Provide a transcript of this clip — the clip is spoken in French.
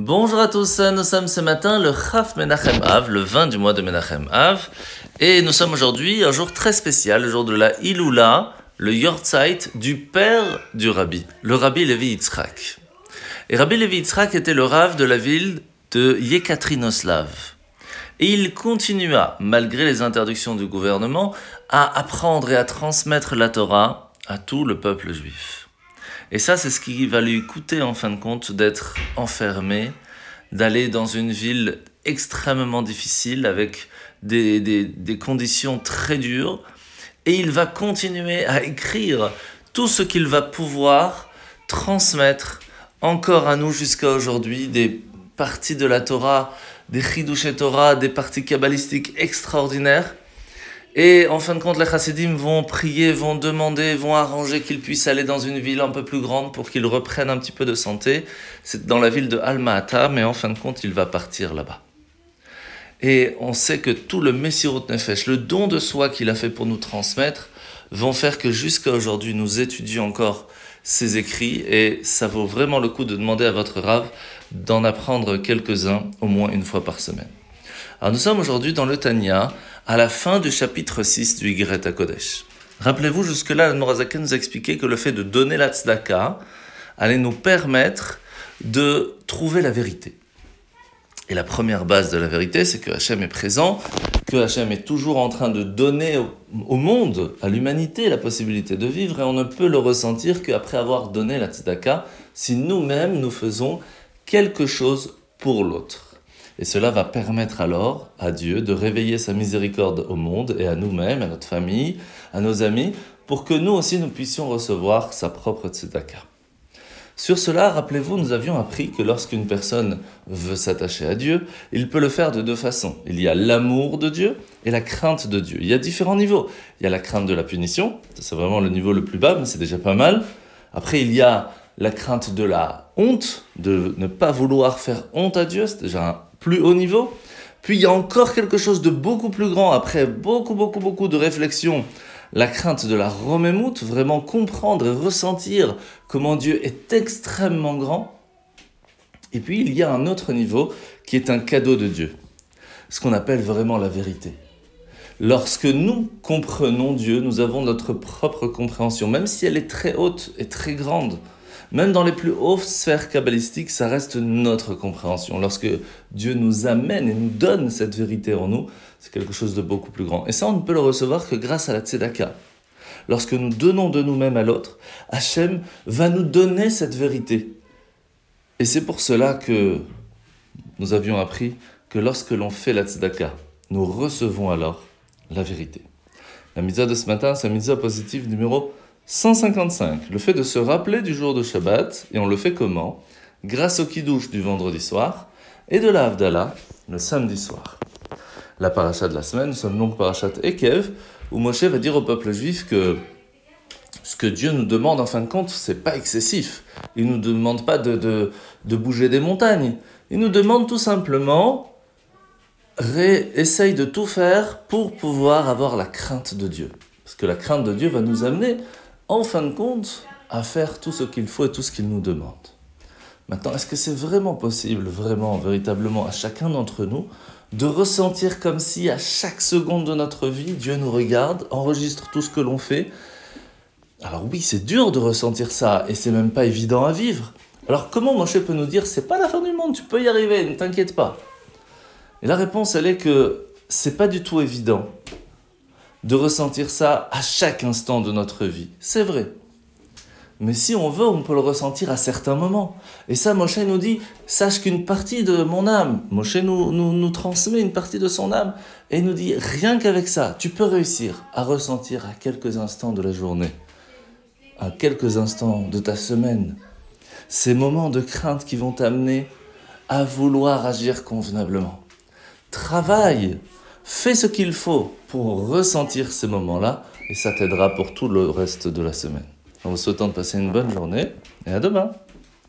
Bonjour à tous, nous sommes ce matin le Chaf Menachem Av, le 20 du mois de Menachem Av, et nous sommes aujourd'hui un jour très spécial, le jour de la Iloula, le Yortzeit du père du Rabbi, le Rabbi Levi Yitzhak. Et Rabbi Levi Yitzhak était le Rav de la ville de Yekatrinoslav. Et il continua, malgré les interdictions du gouvernement, à apprendre et à transmettre la Torah à tout le peuple juif. Et ça, c'est ce qui va lui coûter en fin de compte d'être enfermé, d'aller dans une ville extrêmement difficile avec des, des, conditions très dures. Et il va continuer à écrire tout ce qu'il va pouvoir transmettre encore à nous jusqu'à aujourd'hui, des parties de la Torah, des Chidush Torah, des parties kabbalistiques extraordinaires. Et en fin de compte, les chassidim vont prier, vont demander, vont arranger qu'il puisse aller dans une ville un peu plus grande pour qu'il reprenne un petit peu de santé. C'est dans la ville de Alma-Ata, mais en fin de compte, il va partir là-bas. Et on sait que tout le Messirut Nefesh, le don de soi qu'il a fait pour nous transmettre, vont faire que jusqu'à aujourd'hui, nous étudions encore ses écrits et ça vaut vraiment le coup de demander à votre Rav d'en apprendre quelques-uns au moins une fois par semaine. Alors nous sommes aujourd'hui dans le Tanya, à la fin du chapitre 6 du Yigret Kodesh. Rappelez-vous, jusque-là, le Morazaka nous a expliqué que le fait de donner la tzedaka allait nous permettre de trouver la vérité. Et la première base de la vérité, c'est que Hachem est présent, que Hachem est toujours en train de donner au monde, à l'humanité, la possibilité de vivre, et on ne peut le ressentir qu'après avoir donné la tzedaka, si nous-mêmes nous faisons quelque chose pour l'autre. Et cela va permettre alors à Dieu de réveiller sa miséricorde au monde et à nous-mêmes, à notre famille, à nos amis, pour que nous aussi nous puissions recevoir sa propre tzedaka. Sur cela, rappelez-vous, nous avions appris que lorsqu'une personne veut s'attacher à Dieu, il peut le faire de deux façons. Il y a l'amour de Dieu et la crainte de Dieu. Il y a différents niveaux. Il y a la crainte de la punition, c'est vraiment le niveau le plus bas, mais c'est déjà pas mal. Après, il y a la crainte de la honte, de ne pas vouloir faire honte à Dieu, c'est déjà plus haut niveau. Puis il y a encore quelque chose de beaucoup plus grand, après beaucoup, beaucoup, beaucoup de réflexion, la crainte de la romémoute, vraiment comprendre et ressentir comment Dieu est extrêmement grand. Et puis il y a un autre niveau qui est un cadeau de Dieu, ce qu'on appelle vraiment la vérité. Lorsque nous comprenons Dieu, nous avons notre propre compréhension, même si elle est très haute et très grande. Même dans les plus hautes sphères kabbalistiques, ça reste notre compréhension. Lorsque Dieu nous amène et nous donne cette vérité en nous, c'est quelque chose de beaucoup plus grand. Et ça, on ne peut le recevoir que grâce à la tzedaka. Lorsque nous donnons de nous-mêmes à l'autre, Hachem va nous donner cette vérité. Et c'est pour cela que nous avions appris que lorsque l'on fait la tzedaka, nous recevons alors la vérité. La mitzvah de ce matin, c'est la mitzvah positive numéro 155. Le fait de se rappeler du jour de Shabbat, et on le fait comment? Grâce au kiddush du vendredi soir et de la Havdalah le samedi soir. La paracha de la semaine, nous sommes donc parachat Ekev, où Moshe va dire au peuple juif que ce que Dieu nous demande en fin de compte, c'est pas excessif. Il nous demande pas de, de, de, bouger des montagnes. Il nous demande tout simplement, ré, essaye de tout faire pour pouvoir avoir la crainte de Dieu. Parce que la crainte de Dieu va nous amener en fin de compte, à faire tout ce qu'il faut et tout ce qu'il nous demande. Maintenant, est-ce que c'est vraiment possible, vraiment, véritablement, à chacun d'entre nous, de ressentir comme si à chaque seconde de notre vie, Dieu nous regarde, enregistre tout ce que l'on fait? Alors oui, c'est dur de ressentir ça, et c'est même pas évident à vivre. Alors comment Moshe peut nous dire, c'est pas la fin du monde, tu peux y arriver, ne t'inquiète pas Et la réponse, elle est que c'est pas du tout évident de ressentir ça à chaque instant de notre vie. C'est vrai. Mais si on veut, on peut le ressentir à certains moments. Et ça, Moshe nous dit, sache qu'une partie de mon âme, Moshe nous, nous, nous transmet une partie de son âme, et nous dit, rien qu'avec ça, tu peux réussir à ressentir à quelques instants de la journée, à quelques instants de ta semaine, ces moments de crainte qui vont t'amener à vouloir agir convenablement. Travaille Fais ce qu'il faut pour ressentir ces moments-là et ça t'aidera pour tout le reste de la semaine. En vous souhaitant de passer une bonne journée et à demain